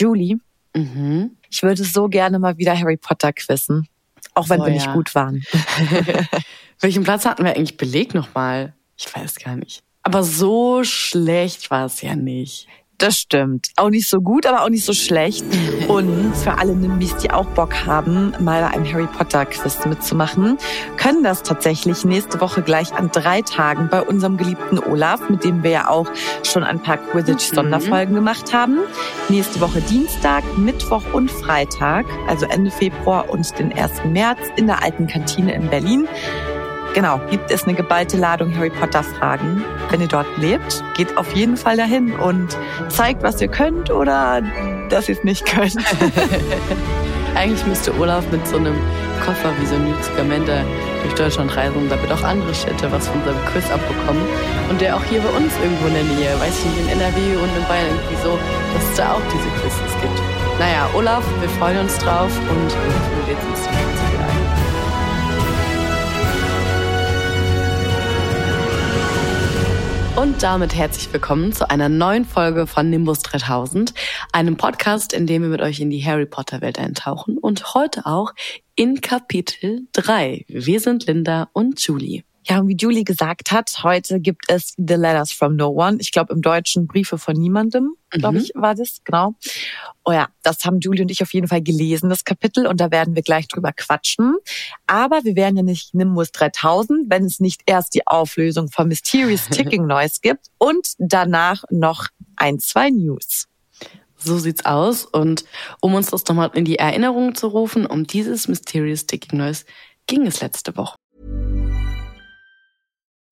Julie, Mhm. ich würde so gerne mal wieder Harry Potter quizzen. Auch wenn Oh, wir nicht ja. gut waren. Welchen Platz hatten wir eigentlich belegt nochmal? Ich weiß gar nicht. Aber so schlecht war es ja nicht. Das stimmt. Auch nicht so gut, aber auch nicht so schlecht. Und für alle Nimbys, die auch Bock haben, mal bei einem Harry Potter Quiz mitzumachen, können das tatsächlich nächste Woche gleich an drei Tagen bei unserem geliebten Olaf, mit dem wir ja auch schon ein paar Quidditch-Sonderfolgen gemacht haben. Nächste Woche Dienstag, Mittwoch und Freitag, also Ende Februar und den 1. März in der alten Kantine in Berlin. Genau, gibt es eine geballte Ladung Harry Potter Fragen. Wenn ihr dort lebt, geht auf jeden Fall dahin und zeigt, was ihr könnt oder dass ihr es nicht könnt. Eigentlich müsste Olaf mit so einem Koffer wie so ein Newt Scamander durch Deutschland reisen, damit auch andere Städte was von seinem Quiz abbekommen. Und der auch hier bei uns irgendwo in der Nähe, weiß ich nicht, in NRW und in Bayern irgendwie so, dass es da auch diese Quizzes gibt. Naja, Olaf, wir freuen uns drauf und wir lädst uns die Quiz wieder Und damit herzlich willkommen zu einer neuen Folge von Nimbus 3000, einem Podcast, in dem wir mit euch in die Harry Potter Welt eintauchen und heute auch in Kapitel 3. Wir sind Linda und Julie. Ja, und wie Julie gesagt hat, heute gibt es The Letters from No One. Ich glaube im Deutschen Briefe von niemandem, glaube Mhm. ich, war das, genau. Oh ja, das haben Julie und ich auf jeden Fall gelesen, das Kapitel, und da werden wir gleich drüber quatschen. Aber wir wären ja nicht Nimbus 3000, wenn es nicht erst die Auflösung von Mysterious Ticking Noise gibt und danach noch ein, zwei News. So sieht's aus. Und um uns das nochmal in die Erinnerung zu rufen, um dieses Mysterious Ticking Noise ging es letzte Woche.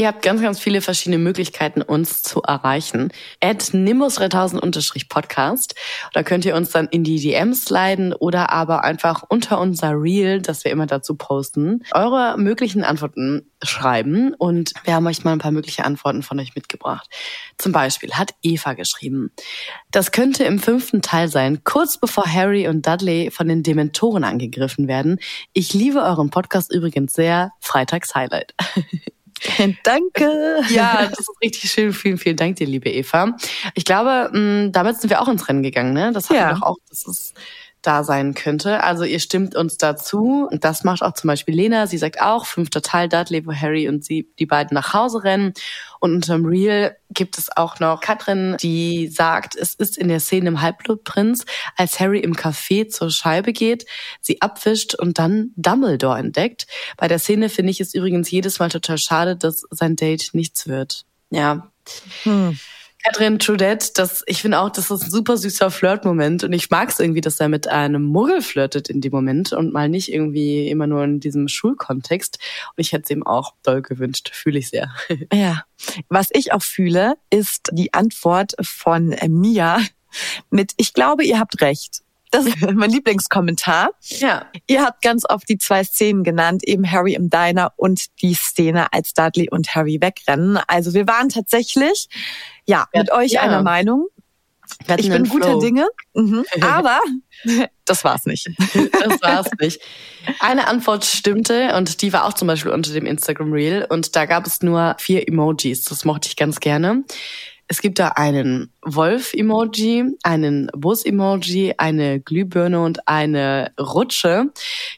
Ihr habt ganz, ganz viele verschiedene Möglichkeiten, uns zu erreichen. At nimbus3000-podcast. Da könnt ihr uns dann in die DMs leiten oder aber einfach unter unser Reel, das wir immer dazu posten, eure möglichen Antworten schreiben. Und wir haben euch mal ein paar mögliche Antworten von euch mitgebracht. Zum Beispiel hat Eva geschrieben, das könnte im fünften Teil sein, kurz bevor Harry und Dudley von den Dementoren angegriffen werden. Ich liebe euren Podcast übrigens sehr. Freitags Highlight. Danke. Ja, das ist richtig schön. Vielen, vielen Dank dir, liebe Eva. Ich glaube, mh, damit sind wir auch ins Rennen gegangen, ne? Das hatten Ja. wir doch auch, dass es da sein könnte. Also ihr stimmt uns dazu. Und das macht auch zum Beispiel Lena. Sie sagt auch, fünfter Teil Dudley, wo Harry und sie, die beiden nach Hause rennen. Und unterm Reel gibt es auch noch Katrin, die sagt, es ist in der Szene im Halbblutprinz, als Harry im Café zur Scheibe geht, sie abwischt und dann Dumbledore entdeckt. Bei der Szene finde ich es übrigens jedes Mal total schade, dass sein Date nichts wird. Ja. Katrin Trudette, das, ich finde auch, das ist ein super süßer Flirt-Moment und ich mag es irgendwie, dass er mit einem Muggel flirtet in dem Moment und mal nicht irgendwie immer nur in diesem Schulkontext. Und ich hätte es ihm auch doll gewünscht, fühle ich sehr. Ja, was ich auch fühle, ist die Antwort von Mia mit Ich glaube, ihr habt recht. Das ist mein Lieblingskommentar. Ja. Ihr habt ganz oft die zwei Szenen genannt, eben Harry im Diner und die Szene, als Dudley und Harry wegrennen. Also wir waren tatsächlich, ja, Ja, mit euch ja. einer Meinung. Wir hatten Ich bin guter. Dinge, mhm. aber das war's nicht. Das war's nicht. Eine Antwort stimmte und die war auch zum Beispiel unter dem Instagram Reel und da gab es nur vier Emojis. Das mochte ich ganz gerne. Es gibt da einen Wolf-Emoji, einen Bus-Emoji, eine Glühbirne und eine Rutsche.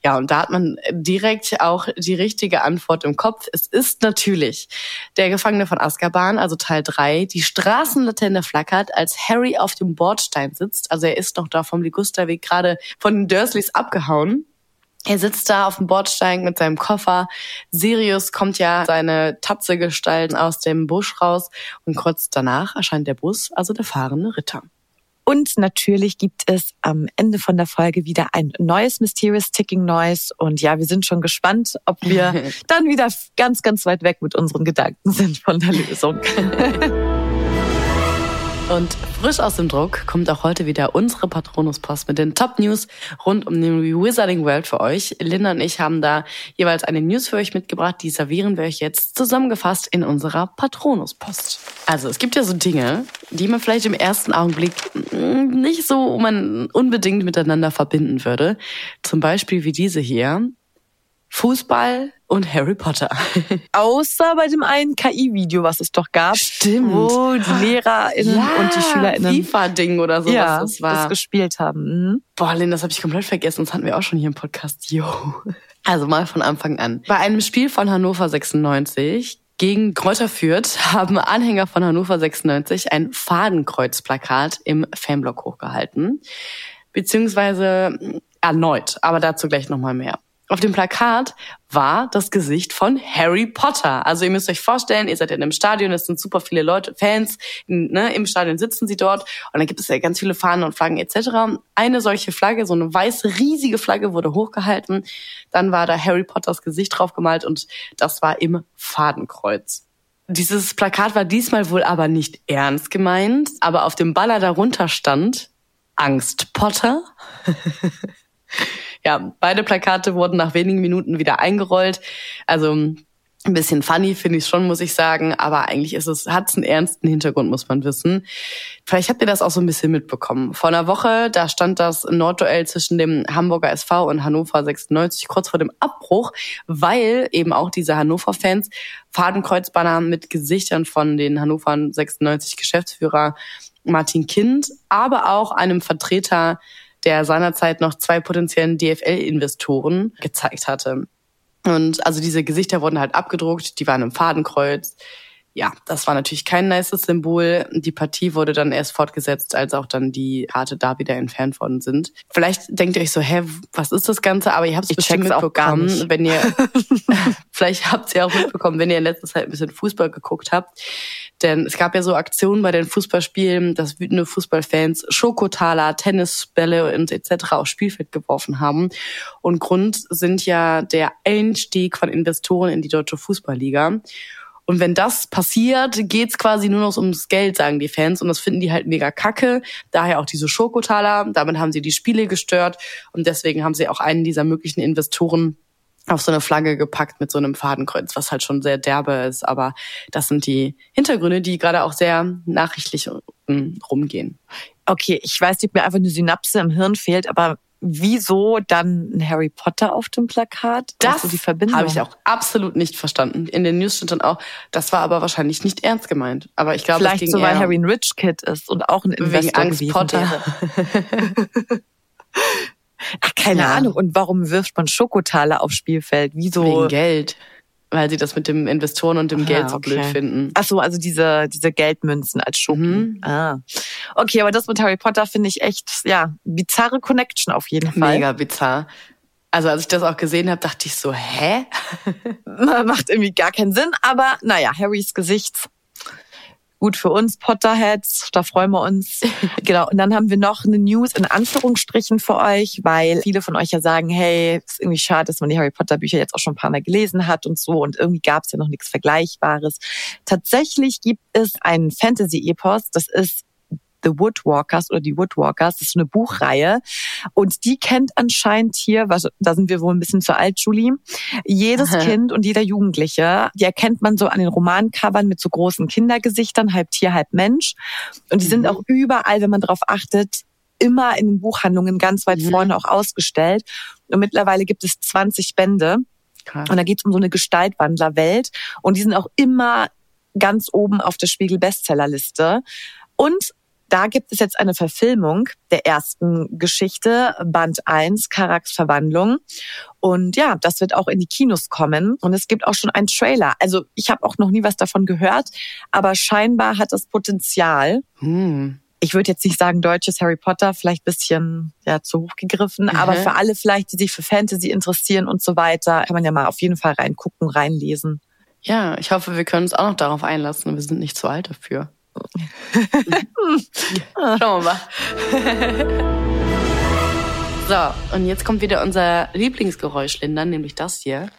Ja, und da hat man direkt auch die richtige Antwort im Kopf. Es ist natürlich der Gefangene von Azkaban, also Teil 3. Die Straßenlaterne flackert, als Harry auf dem Bordstein sitzt. Also er ist noch da vom Ligusterweg gerade von den Dursleys abgehauen. Er sitzt da auf dem Bordstein mit seinem Koffer. Sirius kommt ja seine Tatzegestalt aus dem Busch raus und kurz danach erscheint der Bus, also der fahrende Ritter. Und natürlich gibt es am Ende von der Folge wieder ein neues Mysterious Ticking Noise. Und ja, wir sind schon gespannt, ob wir dann wieder ganz, ganz weit weg mit unseren Gedanken sind von der Lösung. Und frisch aus dem Druck kommt auch heute wieder unsere Patronus-Post mit den Top-News rund um den Wizarding World für euch. Linda und ich haben da jeweils eine News für euch mitgebracht, die servieren wir euch jetzt zusammengefasst in unserer Patronus-Post. Also es gibt ja so Dinge, die man vielleicht im ersten Augenblick nicht so man unbedingt miteinander verbinden würde. Zum Beispiel wie diese hier. Fußball und Harry Potter. Außer bei dem einen KI-Video, was es doch gab. Stimmt. Wo die LehrerInnen ja, und die SchülerInnen FIFA-Ding oder so, ja, was das war. das gespielt haben. Mhm. Boah, Lynn, das habe ich komplett vergessen. Das hatten wir auch schon hier im Podcast. Jo. Also mal von Anfang an. Bei einem Spiel von Hannover 96 gegen Kräuter Fürth haben Anhänger von Hannover 96 ein Fadenkreuzplakat im Fanblock hochgehalten. Beziehungsweise erneut, aber dazu gleich nochmal mehr. Auf dem Plakat war das Gesicht von Harry Potter. Also ihr müsst euch vorstellen, ihr seid in einem Stadion, es sind super viele Leute, Fans, ne, im Stadion sitzen sie dort und dann gibt es ja ganz viele Fahnen und Flaggen etc. Eine solche Flagge, so eine weiße, riesige Flagge wurde hochgehalten. Dann war da Harry Potters Gesicht drauf gemalt und das war im Fadenkreuz. Dieses Plakat war diesmal wohl aber nicht ernst gemeint, aber auf dem Baller darunter stand Angst Potter. ja, beide Plakate wurden nach wenigen Minuten wieder eingerollt. Also ein bisschen funny finde ich schon, muss ich sagen, aber eigentlich ist es, hat es einen ernsten Hintergrund, muss man wissen. Vielleicht habt ihr das auch so ein bisschen mitbekommen. Vor einer Woche, da stand das Nordduell zwischen dem Hamburger SV und Hannover 96 kurz vor dem Abbruch, weil eben auch diese Hannover-Fans Fadenkreuzbanner mit Gesichtern von den Hannover 96 Geschäftsführer Martin Kind, aber auch einem Vertreter der seinerzeit noch zwei potenziellen DFL-Investoren gezeigt hatte. Und also diese Gesichter wurden halt abgedruckt, die waren im Fadenkreuz. Ja, das war natürlich kein nices Symbol. Die Partie wurde dann erst fortgesetzt, als auch dann die Karte da wieder entfernt worden sind. Vielleicht denkt ihr euch so, hä, was ist das Ganze? Aber ihr habt es bestimmt mitbekommen, wenn ihr, vielleicht habt ihr auch mitbekommen, wenn ihr in letzter Zeit ein bisschen Fußball geguckt habt. Denn es gab ja so Aktionen bei den Fußballspielen, dass wütende Fußballfans Schokotaler, Tennisbälle und etc. aufs Spielfeld geworfen haben. Und Grund sind ja der Einstieg von Investoren in die deutsche Fußballliga. Und wenn das passiert, geht's quasi nur noch ums Geld, sagen die Fans. Und das finden die halt mega kacke. Daher auch diese Schokotaler. Damit haben sie die Spiele gestört. Und deswegen haben sie auch einen dieser möglichen Investoren auf so eine Flagge gepackt mit so einem Fadenkreuz, was halt schon sehr derbe ist. Aber das sind die Hintergründe, die gerade auch sehr nachrichtlich rumgehen. Okay, ich weiß nicht, mir einfach eine Synapse im Hirn fehlt, aber wieso dann ein Harry Potter auf dem Plakat? Das habe ich auch absolut nicht verstanden. In den News stand dann auch, das war aber wahrscheinlich nicht ernst gemeint. Aber ich glaube, vielleicht so, weil Harry ein Rich Kid ist und auch ein Investor wegen Angst Potter. Ach, keine ja. Ahnung. Und warum wirft man Schokotaler aufs Spielfeld? Wieso? Wegen Geld. Weil sie das mit dem Investoren und dem ah, Geld so okay. blöd finden. Ach so, also diese, diese Geldmünzen als Schoken. Mhm. Ah. Okay, aber das mit Harry Potter finde ich echt, ja, bizarre Connection auf jeden Fall. Mega bizarr. Also als ich das auch gesehen habe, dachte ich so, hä? Macht irgendwie gar keinen Sinn, aber naja, Harrys Gesicht gut für uns Potterheads, da freuen wir uns. genau. Und dann haben wir noch eine News in Anführungsstrichen für euch, weil viele von euch ja sagen, hey, ist irgendwie schade, dass man die Harry Potter Bücher jetzt auch schon ein paar Mal gelesen hat und so und irgendwie gab es ja noch nichts Vergleichbares. Tatsächlich gibt es einen Fantasy-Epos, das ist The Woodwalkers oder die Woodwalkers. Das ist eine Buchreihe. Und die kennt anscheinend hier, was, da sind wir wohl ein bisschen zu alt, Julie, jedes Aha. Kind und jeder Jugendliche, die erkennt man so an den Romancovern mit so großen Kindergesichtern, halb Tier, halb Mensch. Und die mhm. sind auch überall, wenn man darauf achtet, immer in den Buchhandlungen ganz weit mhm. vorne auch ausgestellt. Und mittlerweile gibt es 20 Bände. Krass. Und da geht es um so eine Gestaltwandlerwelt. Und die sind auch immer ganz oben auf der Spiegel Bestsellerliste. Und da gibt es jetzt eine Verfilmung der ersten Geschichte, Band 1, Karaks Verwandlung. Und ja, das wird auch in die Kinos kommen. Und es gibt auch schon einen Trailer. Also ich habe auch noch nie was davon gehört, aber scheinbar hat das Potenzial. Hm. Ich würde jetzt nicht sagen deutsches Harry Potter, vielleicht bisschen ja zu hoch gegriffen, Mhm. aber für alle vielleicht, die sich für Fantasy interessieren und so weiter, kann man ja mal auf jeden Fall reingucken, reinlesen. Ja, ich hoffe, wir können uns auch noch darauf einlassen. Wir sind nicht zu alt dafür. Schauen wir mal. so, und jetzt kommt wieder unser Lieblingsgeräusch, Linda, nämlich das hier.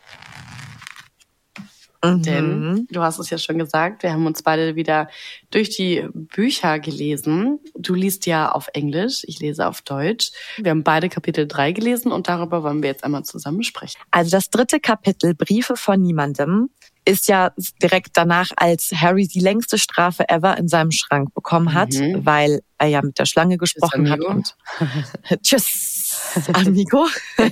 Denn, du hast es ja schon gesagt, wir haben uns beide wieder durch die Bücher gelesen. Du liest ja auf Englisch, ich lese auf Deutsch. Wir haben beide Kapitel 3 gelesen und darüber wollen wir jetzt einmal zusammen sprechen. Also das dritte Kapitel, Briefe von niemandem, ist ja direkt danach, als Harry die längste Strafe ever in seinem Schrank bekommen hat, Mhm. weil er ja mit der Schlange gesprochen hat. amigo. Und Tschüss, amigo.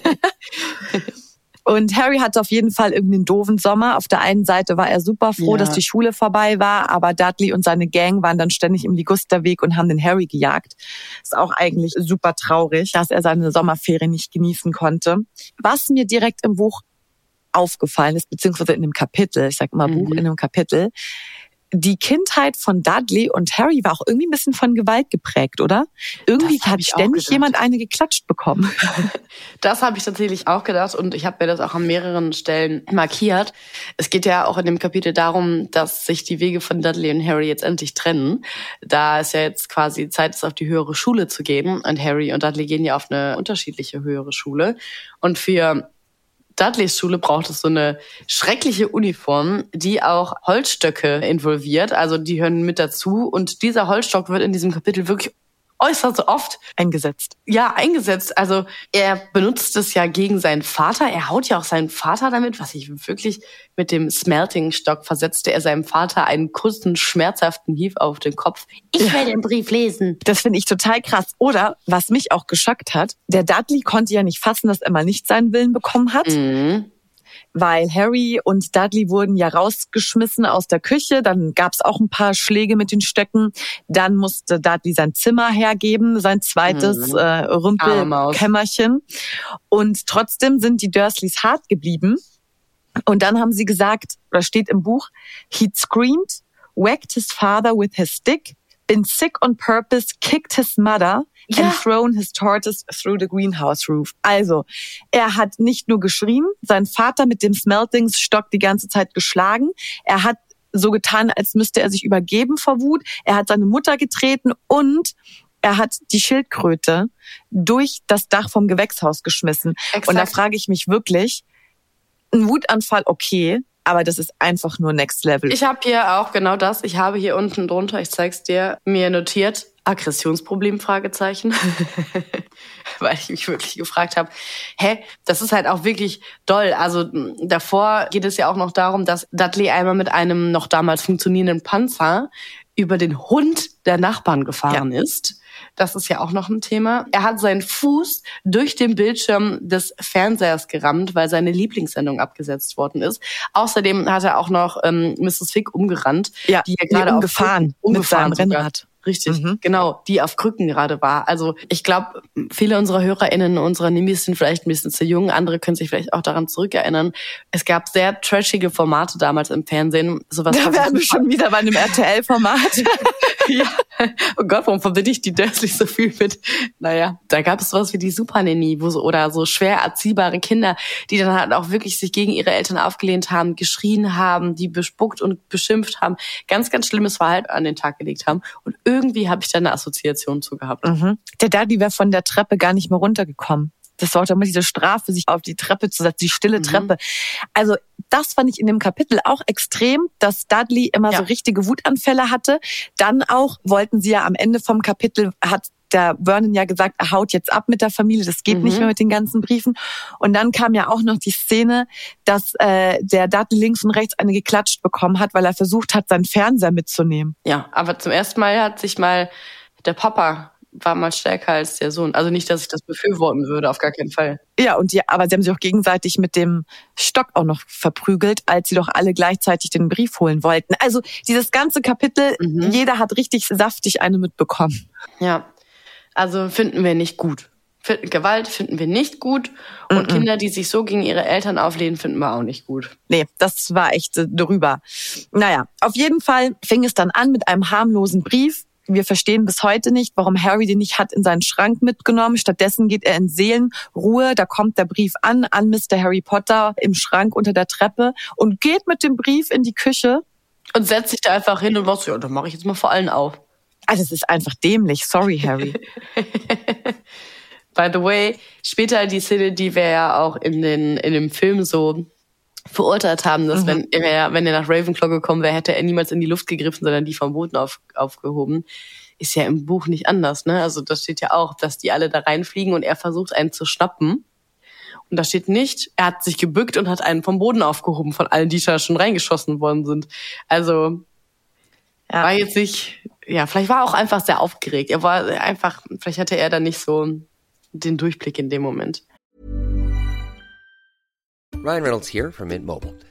Und Harry hatte auf jeden Fall irgendeinen doofen Sommer. Auf der einen Seite war er super froh, Ja. dass die Schule vorbei war, aber Dudley und seine Gang waren dann ständig im Ligusterweg und haben den Harry gejagt. Ist auch eigentlich super traurig, dass er seine Sommerferien nicht genießen konnte. Was mir direkt im Buch aufgefallen ist, beziehungsweise in dem Kapitel, ich sag immer Mhm. Buch, in dem Kapitel, die Kindheit von Dudley und Harry war auch irgendwie ein bisschen von Gewalt geprägt, oder? Irgendwie hat ständig jemand eine geklatscht bekommen. Das habe ich tatsächlich auch gedacht und ich habe mir das auch an mehreren Stellen markiert. Es geht ja auch in dem Kapitel darum, dass sich die Wege von Dudley und Harry jetzt endlich trennen. Da es ja jetzt quasi Zeit ist, auf die höhere Schule zu gehen und Harry und Dudley gehen ja auf eine unterschiedliche höhere Schule. Und für Dudleys Schule braucht es so eine schreckliche Uniform, die auch Holzstöcke involviert. Also die hören mit dazu. Und dieser Holzstock wird in diesem Kapitel wirklich äußerst oft Eingesetzt. ja, eingesetzt. Also er benutzt es ja gegen seinen Vater. Er haut ja auch seinen Vater damit, was ich wirklich mit dem Smelting-Stock versetzte er seinem Vater einen kurzen, schmerzhaften Hieb auf den Kopf. Ich will den Brief lesen. Das finde ich total krass. Oder, was mich auch geschockt hat, der Dudley konnte ja nicht fassen, dass er mal nicht seinen Willen bekommen hat. Mhm. Weil Harry und Dudley wurden ja rausgeschmissen aus der Küche. Dann gab es auch ein paar Schläge mit den Stöcken. Dann musste Dudley sein Zimmer hergeben, sein zweites Mhm. äh. Rümpelkämmerchen. Und trotzdem sind die Dursleys hart geblieben. Und dann haben sie gesagt, oder steht im Buch, he screamed, whacked his father with his stick, been sick on purpose, kicked his mother Ja. and thrown his tortoise through the greenhouse roof. Also, er hat nicht nur geschrien, sein Vater mit dem Smeltingsstock die ganze Zeit geschlagen, er hat so getan, als müsste er sich übergeben vor Wut, er hat seine Mutter getreten und er hat die Schildkröte durch das Dach vom Gewächshaus geschmissen. Und da Exakt. frage ich mich wirklich, ein Wutanfall okay, aber das ist einfach nur Next Level. Ich habe hier auch genau das. Ich habe hier unten drunter, ich zeig's dir, mir notiert, Aggressionsproblem, Fragezeichen. Weil ich mich wirklich gefragt habe, hä, das ist halt auch wirklich doll. Also davor geht es ja auch noch darum, dass Dudley einmal mit einem noch damals funktionierenden Panzer über den Hund der Nachbarn gefahren ist. Das ist ja auch noch ein Thema. Er hat seinen Fuß durch den Bildschirm des Fernsehers gerammt, weil seine Lieblingssendung abgesetzt worden ist. Außerdem hat er auch noch ähm, Mrs. Fick umgerannt, Ja, die ja gerade umgefahren Krücken- mit umgefahren seinem. Rennrad. Richtig, Mhm. genau, die auf Krücken gerade war. Also ich glaube, viele unserer HörerInnen, unserer Nimis sind vielleicht ein bisschen zu jung, andere können sich vielleicht auch daran zurückerinnern. Es gab sehr trashige Formate damals im Fernsehen. Sowas Da was wären wir schon wieder bei einem RTL-Format. ja. Oh Gott, warum verbinde ich die Dursleys so viel mit? Naja, da gab es sowas wie die Supernanny, wo so, oder so schwer erziehbare Kinder, die dann halt auch wirklich sich gegen ihre Eltern aufgelehnt haben, geschrien haben, die bespuckt und beschimpft haben, ganz, ganz schlimmes Verhalten an den Tag gelegt haben. Und irgendwie habe ich da eine Assoziation zu gehabt. Mhm. Der Dudley wäre von der Treppe gar nicht mehr runtergekommen. Das war auch immer diese Strafe, sich auf die Treppe zu setzen, die stille Mhm. Treppe. Also das fand ich in dem Kapitel auch extrem, dass Dudley immer Ja. so richtige Wutanfälle hatte. Dann auch wollten sie ja am Ende vom Kapitel, hat der Vernon ja gesagt, er haut jetzt ab mit der Familie, das geht Mhm. nicht mehr mit den ganzen Briefen. Und dann kam ja auch noch die Szene, dass äh, der Dudley links und rechts eine geklatscht bekommen hat, weil er versucht hat, seinen Fernseher mitzunehmen. Ja, aber zum ersten Mal hat sich mal der Papa war mal stärker als der Sohn. Also nicht, dass ich das befürworten würde, auf gar keinen Fall. Ja, und die, aber sie haben sich auch gegenseitig mit dem Stock auch noch verprügelt, als sie doch alle gleichzeitig den Brief holen wollten. Also dieses ganze Kapitel, mhm. jeder hat richtig saftig eine mitbekommen. Ja, also finden wir nicht gut. Gewalt finden wir nicht gut und mm -mm. Kinder, die sich so gegen ihre Eltern auflehnen, finden wir auch nicht gut. Nee, das war echt äh, drüber. Naja, auf jeden Fall fing es dann an mit einem harmlosen Brief. Wir verstehen bis heute nicht, warum Harry den nicht hat in seinen Schrank mitgenommen. Stattdessen geht er in Seelenruhe. Da kommt der Brief an, an Mr. Harry Potter im Schrank unter der Treppe und geht mit dem Brief in die Küche. Und setzt sich da einfach hin und was, ja, dann mache ich jetzt mal vor allen auf. Also es ist einfach dämlich. Sorry, Harry. By the way, später die Szene, die wir ja auch in, den, in dem Film so verurteilt haben, dass mhm. wenn, er, wenn er nach Ravenclaw gekommen wäre, hätte er niemals in die Luft gegriffen, sondern die vom Boden auf, aufgehoben. Ist ja im Buch nicht anders, ne? Also das steht ja auch, dass die alle da reinfliegen und er versucht einen zu schnappen. Und da steht nicht, er hat sich gebückt und hat einen vom Boden aufgehoben, von allen, die da schon reingeschossen worden sind. Also ja. war jetzt nicht, ja, vielleicht war er auch einfach sehr aufgeregt. Er war einfach, vielleicht hatte er da nicht so den Durchblick in dem Moment. Ryan Reynolds here from Mint Mobile.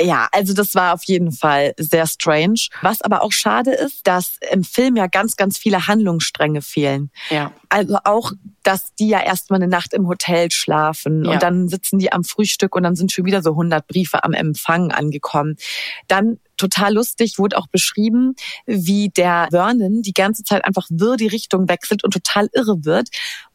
Ja, also das war auf jeden Fall sehr strange. Was aber auch schade ist, dass im Film ja ganz, ganz viele Handlungsstränge fehlen. Ja. Also auch, dass die ja erstmal eine Nacht im Hotel schlafen ja. und dann sitzen die am Frühstück und dann sind schon wieder so 100 Briefe am Empfang angekommen. Dann total lustig wurde auch beschrieben, wie der Vernon die ganze Zeit einfach wirr die Richtung wechselt und total irre wird.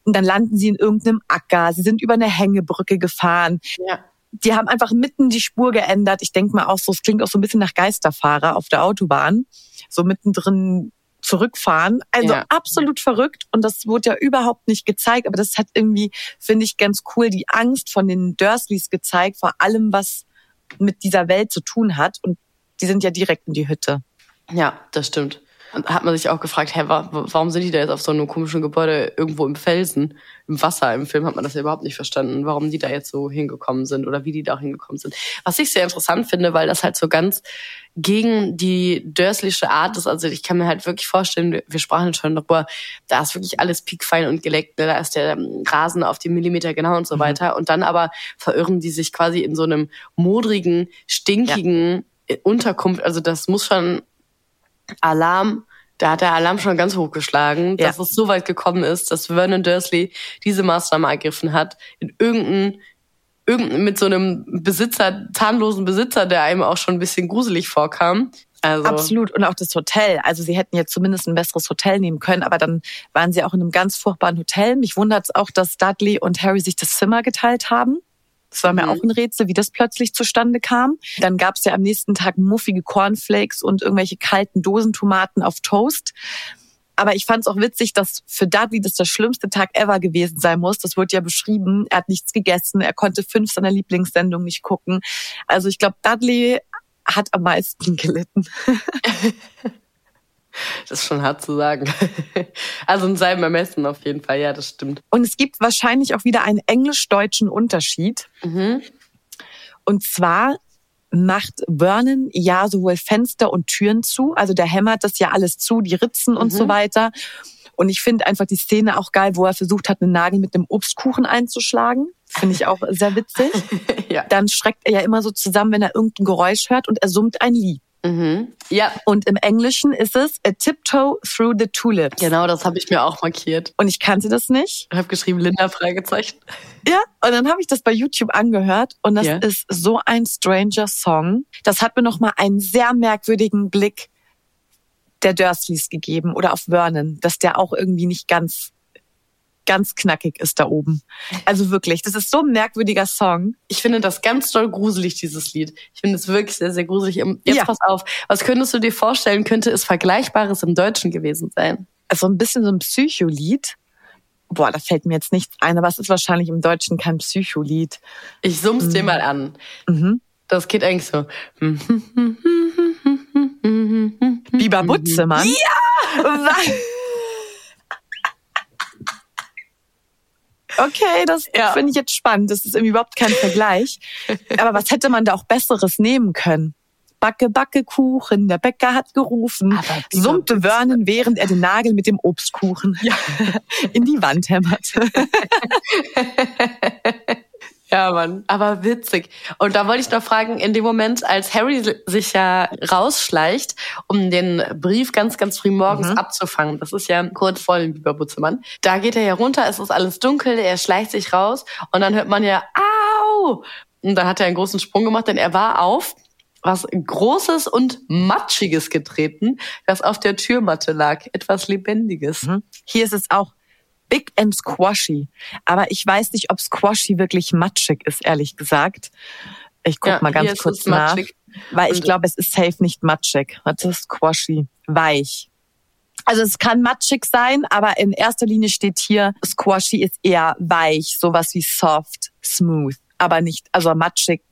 Und dann landen sie in irgendeinem Acker. Sie sind über eine Hängebrücke gefahren. Ja die haben einfach mitten die Spur geändert. Ich denke mal auch so, es klingt auch so ein bisschen nach Geisterfahrer auf der Autobahn. So mittendrin zurückfahren. Also ja. absolut verrückt und das wurde ja überhaupt nicht gezeigt, aber das hat irgendwie, finde ich, ganz cool die Angst von den Dursleys gezeigt, vor allem was mit dieser Welt zu tun hat und die sind ja direkt in die Hütte. Ja, das stimmt. Und hat man sich auch gefragt, hä, warum sind die da jetzt auf so einem komischen Gebäude irgendwo im Felsen, im Wasser? Im Film hat man das ja überhaupt nicht verstanden, warum die da jetzt so hingekommen sind oder wie die da hingekommen sind. Was ich sehr interessant finde, weil das halt so ganz gegen die Dursleysche Art ist. Also ich kann mir halt wirklich vorstellen, wir sprachen schon darüber, da ist wirklich alles piekfein und geleckt, ne? da ist der Rasen auf die Millimeter genau und so mhm. weiter. Und dann aber verirren die sich quasi in so einem modrigen, stinkigen ja. Unterkunft. Also das muss schon Alarm, da hat der Alarm schon ganz hochgeschlagen, ja. dass es so weit gekommen ist, dass Vernon Dursley diese Maßnahme ergriffen hat, in irgendein, irgendein mit so einem Besitzer, zahnlosen Besitzer, der einem auch schon ein bisschen gruselig vorkam. Also Absolut. Und auch das Hotel. Also sie hätten jetzt zumindest ein besseres Hotel nehmen können, aber dann waren sie auch in einem ganz furchtbaren Hotel. Mich wundert es auch, dass Dudley und Harry sich das Zimmer geteilt haben. Das war mir mhm. auch ein Rätsel, wie das plötzlich zustande kam. Dann gab es ja am nächsten Tag muffige Cornflakes und irgendwelche kalten Dosentomaten auf Toast. Aber ich fand es auch witzig, dass für Dudley das der schlimmste Tag ever gewesen sein muss. Das wurde ja beschrieben. Er hat nichts gegessen. Er konnte fünf seiner Lieblingssendungen nicht gucken. Also ich glaube, Dudley hat am meisten gelitten. Das ist schon hart zu sagen. Also in seinem Ermessen auf jeden Fall, ja, das stimmt. Und es gibt wahrscheinlich auch wieder einen englisch-deutschen Unterschied. Mhm. Und zwar macht Vernon ja sowohl Fenster und Türen zu, also der hämmert das ja alles zu, die Ritzen und mhm. so weiter. Und ich finde einfach die Szene auch geil, wo er versucht hat, einen Nagel mit einem Obstkuchen einzuschlagen. Finde ich auch sehr witzig. ja. Dann schreckt er ja immer so zusammen, wenn er irgendein Geräusch hört und er summt ein Lied. Mhm. Ja. Und im Englischen ist es A Tiptoe Through the Tulips. Genau, das habe ich mir auch markiert. Und ich kannte das nicht. Ich habe geschrieben Linda Fragezeichen. Ja, und dann habe ich das bei YouTube angehört und das ja. ist so ein stranger Song. Das hat mir nochmal einen sehr merkwürdigen Blick der Dursleys gegeben oder auf Vernon, dass der auch irgendwie nicht ganz ganz knackig ist da oben. Also wirklich, das ist so ein merkwürdiger Song. Ich finde das ganz doll gruselig, dieses Lied. Ich finde es wirklich sehr, sehr gruselig. Jetzt ja. pass auf, was könntest du dir vorstellen, könnte es Vergleichbares im Deutschen gewesen sein? so ein bisschen so ein Psycholied. Boah, da fällt mir jetzt nichts ein, aber es ist wahrscheinlich im Deutschen kein Psycholied. Ich summ's dir mal an. Mhm. Das geht eigentlich so. Biber Butzemann. Ja! Okay, das Ja. finde ich jetzt spannend. Das ist irgendwie überhaupt kein Vergleich. Aber was hätte man da auch Besseres nehmen können? Backe, Backe, Kuchen, der Bäcker hat gerufen, summte Vernon, während er den Nagel mit dem Obstkuchen in die Wand hämmert. Ja, Mann, aber witzig. Und da wollte ich noch fragen, in dem Moment, als Harry sich ja rausschleicht, um den Brief ganz, ganz früh morgens abzufangen, das ist ja kurz vor dem Biberbutzemann, da geht er ja runter, es ist alles dunkel, er schleicht sich raus und dann hört man ja, au! Und dann hat er einen großen Sprung gemacht, denn er war auf was Großes und Matschiges getreten, das auf der Türmatte lag. Etwas Lebendiges. Hier ist es auch big and squashy. Aber ich weiß nicht, ob squashy wirklich matschig ist, ehrlich gesagt. Ich guck Ja, mal ganz kurz nach. matschig. Weil ich glaube, es ist safe nicht matschig. Was ist squashy? Weich. Also es kann matschig sein, aber in erster Linie steht hier, squashy ist eher weich, sowas wie soft, smooth. Aber nicht, also matschig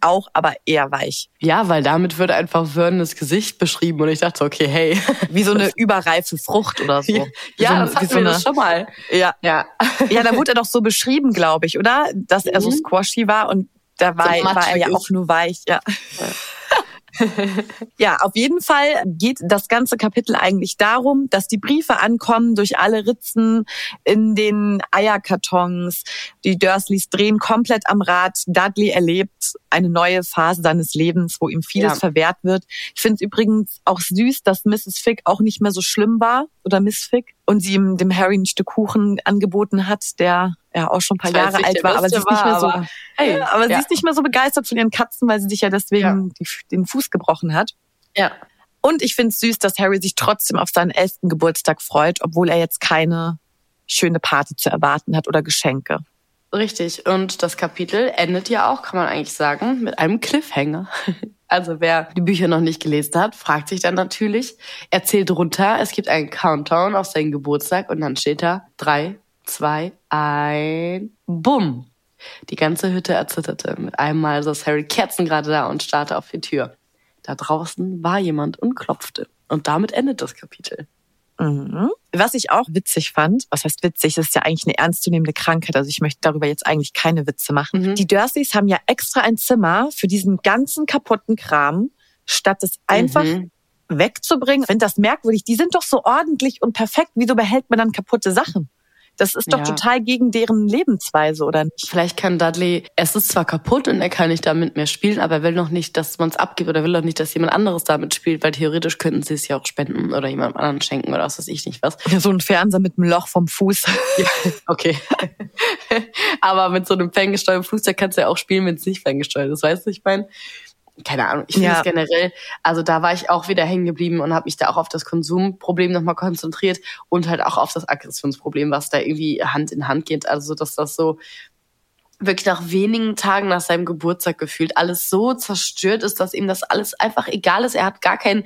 auch, aber eher weich. Ja, weil damit wird einfach Vernons Gesicht beschrieben und ich dachte, okay, hey. Wie so eine überreife Frucht oder so. Ja, so, das hatten wir das schon mal. Ja. Ja. Ja, da wurde er doch so beschrieben, glaube ich, oder? Dass er so Mhm. squashy war und da war, So war er ja ist. auch nur weich, ja. Ja, auf jeden Fall geht das ganze Kapitel eigentlich darum, dass die Briefe ankommen durch alle Ritzen in den Eierkartons. Die Dursleys drehen komplett am Rad. Dudley erlebt eine neue Phase seines Lebens, wo ihm vieles Ja. verwehrt wird. Ich finde es übrigens auch süß, dass Mrs. Fick auch nicht mehr so schlimm war oder Miss Fick und sie ihm dem Harry ein Stück Kuchen angeboten hat, der ja auch schon ein paar Jahre nicht, alt war, aber sie ist nicht mehr so aber hey, ja, aber ja. sie ist nicht mehr so begeistert von ihren Katzen, weil sie sich ja deswegen die, den Fuß gebrochen hat. Ja. Und ich finde es süß, dass Harry sich trotzdem auf seinen elften Geburtstag freut, obwohl er jetzt keine schöne Party zu erwarten hat oder Geschenke. Richtig. Und das Kapitel endet ja auch, kann man eigentlich sagen, mit einem Cliffhanger. Also wer die Bücher noch nicht gelesen hat, fragt sich dann natürlich, er zählt runter, es gibt einen Countdown auf seinen Geburtstag und dann steht da drei, zwei, ein, bumm. Die ganze Hütte erzitterte. Mit einem Mal saß Harry Kerzen gerade da und starrte auf die Tür. Da draußen war jemand und klopfte. Und damit endet das Kapitel. Mhm. Was ich auch witzig fand, was heißt witzig, das ist ja eigentlich eine ernstzunehmende Krankheit, also ich möchte darüber jetzt eigentlich keine Witze machen. Mhm. Die Dursleys haben ja extra ein Zimmer für diesen ganzen kaputten Kram, statt es einfach Mhm. wegzubringen. Ich finde das merkwürdig. Die sind doch so ordentlich und perfekt. Wieso behält man dann kaputte Sachen? Das ist doch Ja. total gegen deren Lebensweise, oder nicht? Vielleicht kann Dudley, es ist zwar kaputt und er kann nicht damit mehr spielen, aber er will noch nicht, dass man es abgibt oder will doch nicht, dass jemand anderes damit spielt, weil theoretisch könnten sie es ja auch spenden oder jemandem anderen schenken oder was weiß ich nicht was. So ein Fernseher mit einem Loch vom Fuß. Ja, okay. aber mit so einem ferngesteuerten Flugzeug kannst du ja auch spielen, wenn es nicht ferngesteuert ist, weißt du, ich meine? Keine Ahnung. Ich finde Ja. es generell, also da war ich auch wieder hängen geblieben und habe mich da auch auf das Konsumproblem nochmal konzentriert und halt auch auf das Aggressionsproblem, was da irgendwie Hand in Hand geht. Also, dass das so wirklich nach wenigen Tagen nach seinem Geburtstag gefühlt alles so zerstört ist, dass ihm das alles einfach egal ist. Er hat gar kein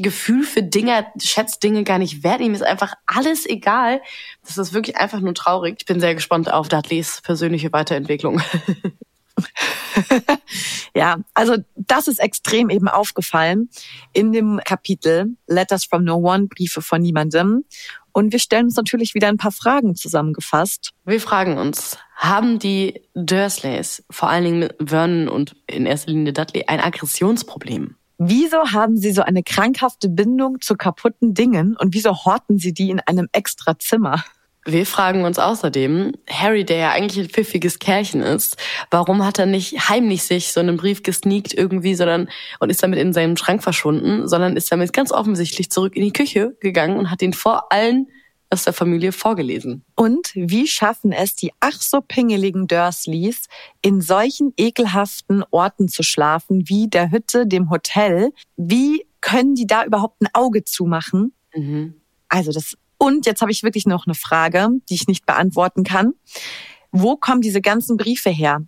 Gefühl für Dinge, schätzt Dinge gar nicht wert. Ihm ist einfach alles egal. Das ist wirklich einfach nur traurig. Ich bin sehr gespannt auf Dudleys persönliche Weiterentwicklung. Ja, also das ist extrem eben aufgefallen in dem Kapitel Letters from No One, Briefe von niemandem. Und wir stellen uns natürlich wieder ein paar Fragen zusammengefasst. Wir fragen uns, haben die Dursleys, vor allen Dingen mit Vernon und in erster Linie Dudley, ein Aggressionsproblem? Wieso haben sie so eine krankhafte Bindung zu kaputten Dingen und wieso horten sie die in einem extra Zimmer? Wir fragen uns außerdem, Harry, der ja eigentlich ein pfiffiges Kerlchen ist, warum hat er nicht heimlich sich so einen Brief gesneakt irgendwie, sondern und ist damit in seinem Schrank verschwunden, sondern ist damit ganz offensichtlich zurück in die Küche gegangen und hat ihn vor allen aus der Familie vorgelesen. Und wie schaffen es die ach so pingeligen Dursleys, in solchen ekelhaften Orten zu schlafen, wie der Hütte, dem Hotel? Wie können die da überhaupt ein Auge zumachen? Mhm. Also das und jetzt habe ich wirklich noch eine Frage, die ich nicht beantworten kann. Wo kommen diese ganzen Briefe her?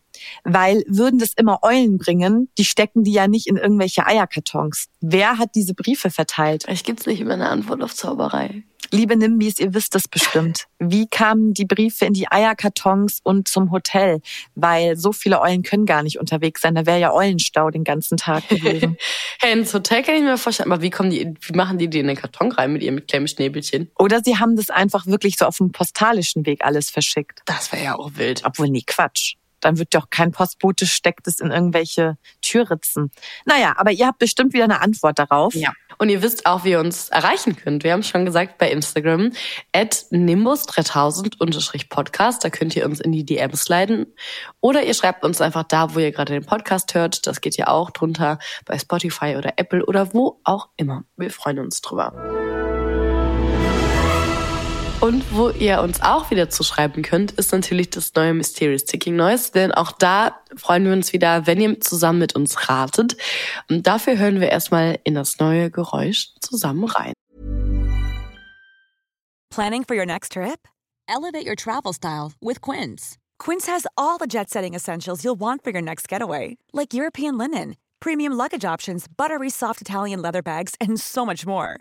Weil würden das immer Eulen bringen, die stecken die ja nicht in irgendwelche Eierkartons. Wer hat diese Briefe verteilt? Vielleicht gibt's nicht immer eine Antwort auf Zauberei. Liebe Nimbis, ihr wisst es bestimmt. Wie kamen die Briefe in die Eierkartons und zum Hotel? Weil so viele Eulen können gar nicht unterwegs sein. Da wäre ja Eulenstau den ganzen Tag gewesen. hey, ins Hotel kann ich mir vorstellen, aber wie kommen die, wie machen die die in den Karton rein mit ihrem kleinen Schnäbelchen? Oder sie haben das einfach wirklich so auf dem postalischen Weg alles verschickt. Das wäre ja auch wild. Obwohl, nee, Quatsch. Dann wird doch kein Postbote steckt es in irgendwelche Türritzen. Naja, aber ihr habt bestimmt wieder eine Antwort darauf. Ja. Und ihr wisst auch, wie ihr uns erreichen könnt. Wir haben schon gesagt bei Instagram at nimbus3000-podcast. Da könnt ihr uns in die DMs leiten. Oder ihr schreibt uns einfach da, wo ihr gerade den Podcast hört. Das geht ja auch drunter bei Spotify oder Apple oder wo auch immer. Wir freuen uns drüber. Und wo ihr uns auch wieder zuschreiben könnt, ist natürlich das neue Mysterious Ticking Noise. Denn auch da freuen wir uns wieder, wenn ihr zusammen mit uns ratet. Und dafür hören wir erstmal in das neue Geräusch zusammen rein. Planning for your next trip? Elevate your travel style with Quince. Quince has all the jet setting essentials you'll want for your next getaway, like European linen, premium luggage options, buttery soft Italian leather bags, and so much more.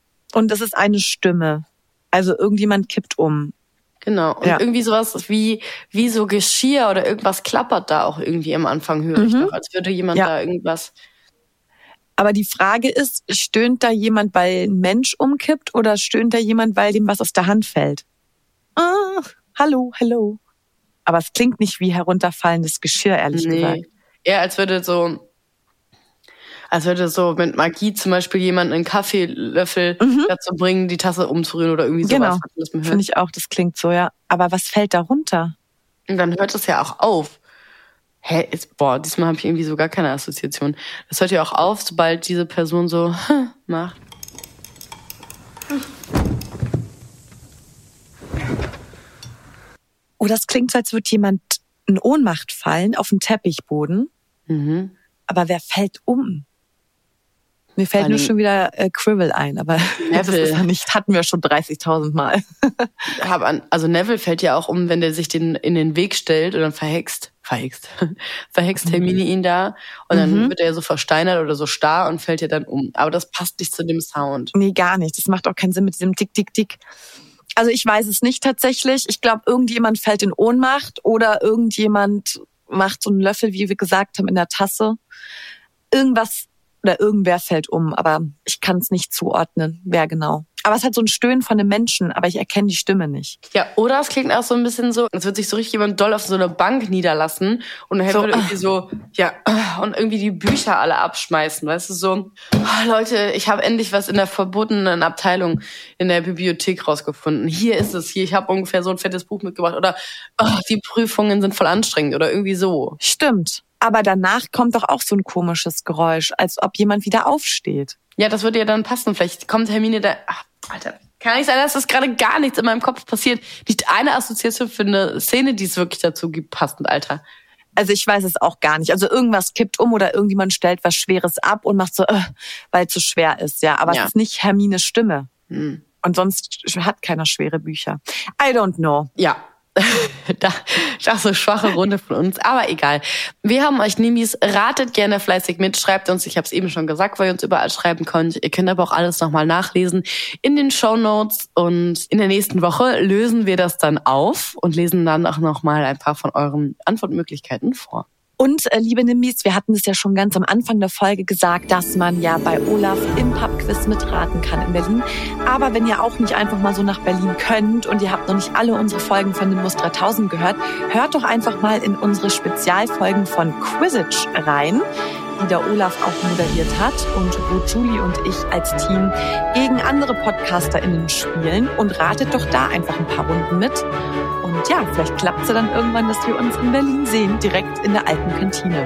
Und es ist eine Stimme. Also irgendjemand kippt um. Genau. Und ja. irgendwie sowas wie, wie so Geschirr oder irgendwas klappert da auch irgendwie am Anfang, höre mhm. ich noch, als würde jemand ja. da irgendwas. Aber die Frage ist, stöhnt da jemand, weil ein Mensch umkippt oder stöhnt da jemand, weil dem was aus der Hand fällt? Ah, hallo, hallo. Aber es klingt nicht wie herunterfallendes Geschirr, ehrlich nee. gesagt. Ja, als würde so als würde so mit Magie zum Beispiel jemanden einen Kaffeelöffel mhm. dazu bringen, die Tasse umzurühren oder irgendwie sowas. Genau, finde ich auch, das klingt so, ja. Aber was fällt da runter? Und dann hört es ja auch auf. Hä, ist, boah, diesmal habe ich irgendwie so gar keine Assoziation. Das hört ja auch auf, sobald diese Person so macht. Oh, das klingt so, als würde jemand in Ohnmacht fallen auf den Teppichboden. Mhm. Aber wer fällt um? Mir fällt nur schon wieder äh, Quirrell ein, aber Neville. das ist ja nicht, hatten wir schon 30.000 Mal. also Neville fällt ja auch um, wenn der sich den in den Weg stellt und dann verhext, verhext, verhext mhm. Hermine ihn da und dann mhm. wird er so versteinert oder so starr und fällt ja dann um. Aber das passt nicht zu dem Sound. Nee, gar nicht. Das macht auch keinen Sinn mit diesem Tick, Tick, Tick. Also ich weiß es nicht tatsächlich. Ich glaube, irgendjemand fällt in Ohnmacht oder irgendjemand macht so einen Löffel, wie wir gesagt haben, in der Tasse. Irgendwas oder irgendwer fällt um, aber ich kann es nicht zuordnen, wer genau. Aber es hat so ein Stöhnen von einem Menschen, aber ich erkenne die Stimme nicht. Ja, oder es klingt auch so ein bisschen so, als würde sich so richtig jemand doll auf so eine Bank niederlassen und dann so, würde irgendwie so, ja, und irgendwie die Bücher alle abschmeißen, weißt du, so, oh, Leute, ich habe endlich was in der verbotenen Abteilung in der Bibliothek rausgefunden. Hier ist es, hier, ich habe ungefähr so ein fettes Buch mitgebracht oder oh, die Prüfungen sind voll anstrengend oder irgendwie so. Stimmt. Aber danach kommt doch auch so ein komisches Geräusch, als ob jemand wieder aufsteht. Ja, das würde ja dann passen. Vielleicht kommt Hermine da. Ach, Alter, kann nicht sein, dass das gerade gar nichts in meinem Kopf passiert. Nicht eine Assoziation für eine Szene, die es wirklich dazu gibt, passend, Alter. Also ich weiß es auch gar nicht. Also irgendwas kippt um oder irgendjemand stellt was Schweres ab und macht so, äh, weil es so schwer ist, ja. Aber ja. es ist nicht Hermines Stimme. Hm. Und sonst hat keiner schwere Bücher. I don't know. Ja, das so schwache Runde von uns, aber egal. Wir haben euch Nimis, ratet gerne fleißig mit, schreibt uns, ich habe es eben schon gesagt, weil ihr uns überall schreiben könnt. Ihr könnt aber auch alles nochmal nachlesen in den Show Notes und in der nächsten Woche lösen wir das dann auf und lesen dann auch nochmal ein paar von euren Antwortmöglichkeiten vor. Und äh, liebe Nimbis, wir hatten es ja schon ganz am Anfang der Folge gesagt, dass man ja bei Olaf im Pubquiz mitraten kann in Berlin. Aber wenn ihr auch nicht einfach mal so nach Berlin könnt und ihr habt noch nicht alle unsere Folgen von Nimbus 3000 gehört, hört doch einfach mal in unsere Spezialfolgen von Quizzitch rein die der Olaf auch moderiert hat und wo Julie und ich als Team gegen andere PodcasterInnen spielen und ratet doch da einfach ein paar Runden mit. Und ja, vielleicht klappt es ja dann irgendwann, dass wir uns in Berlin sehen, direkt in der alten Kantine.